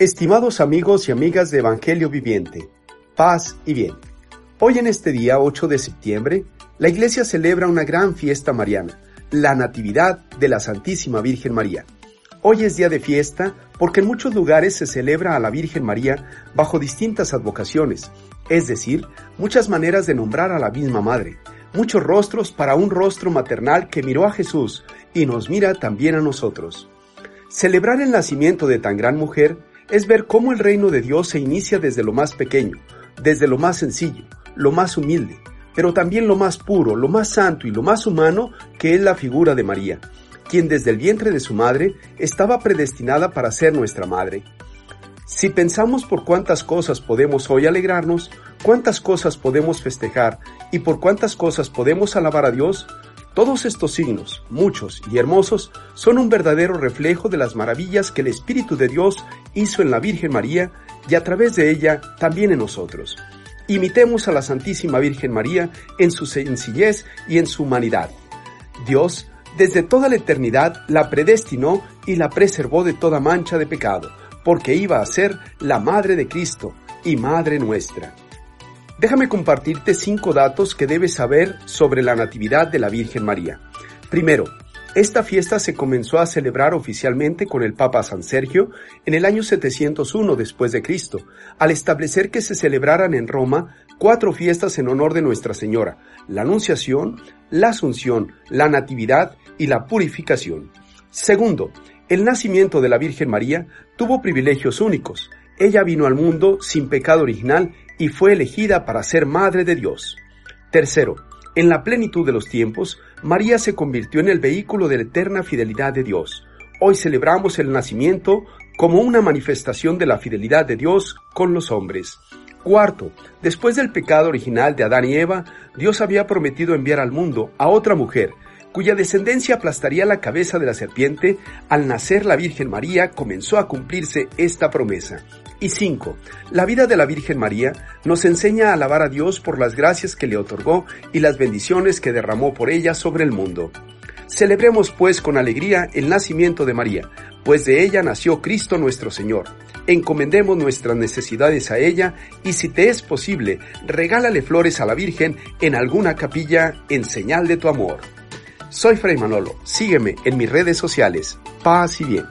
Estimados amigos y amigas de Evangelio Viviente, paz y bien. Hoy en este día 8 de septiembre, la iglesia celebra una gran fiesta mariana, la Natividad de la Santísima Virgen María. Hoy es día de fiesta porque en muchos lugares se celebra a la Virgen María bajo distintas advocaciones, es decir, muchas maneras de nombrar a la misma Madre, muchos rostros para un rostro maternal que miró a Jesús y nos mira también a nosotros. Celebrar el nacimiento de tan gran mujer es ver cómo el reino de Dios se inicia desde lo más pequeño, desde lo más sencillo, lo más humilde, pero también lo más puro, lo más santo y lo más humano que es la figura de María, quien desde el vientre de su madre estaba predestinada para ser nuestra madre. Si pensamos por cuántas cosas podemos hoy alegrarnos, cuántas cosas podemos festejar y por cuántas cosas podemos alabar a Dios, todos estos signos, muchos y hermosos, son un verdadero reflejo de las maravillas que el Espíritu de Dios hizo en la Virgen María y a través de ella también en nosotros. Imitemos a la Santísima Virgen María en su sencillez y en su humanidad. Dios, desde toda la eternidad, la predestinó y la preservó de toda mancha de pecado, porque iba a ser la Madre de Cristo y Madre nuestra. Déjame compartirte cinco datos que debes saber sobre la Natividad de la Virgen María. Primero, esta fiesta se comenzó a celebrar oficialmente con el Papa San Sergio en el año 701 después de Cristo, al establecer que se celebraran en Roma cuatro fiestas en honor de Nuestra Señora, la Anunciación, la Asunción, la Natividad y la Purificación. Segundo, el nacimiento de la Virgen María tuvo privilegios únicos. Ella vino al mundo sin pecado original y fue elegida para ser Madre de Dios. Tercero, en la plenitud de los tiempos, María se convirtió en el vehículo de la eterna fidelidad de Dios. Hoy celebramos el nacimiento como una manifestación de la fidelidad de Dios con los hombres. Cuarto, después del pecado original de Adán y Eva, Dios había prometido enviar al mundo a otra mujer, cuya descendencia aplastaría la cabeza de la serpiente, al nacer la Virgen María comenzó a cumplirse esta promesa. Y 5. La vida de la Virgen María nos enseña a alabar a Dios por las gracias que le otorgó y las bendiciones que derramó por ella sobre el mundo. Celebremos pues con alegría el nacimiento de María, pues de ella nació Cristo nuestro Señor. Encomendemos nuestras necesidades a ella y si te es posible, regálale flores a la Virgen en alguna capilla en señal de tu amor. Soy Fray Manolo. Sígueme en mis redes sociales. Paz y bien.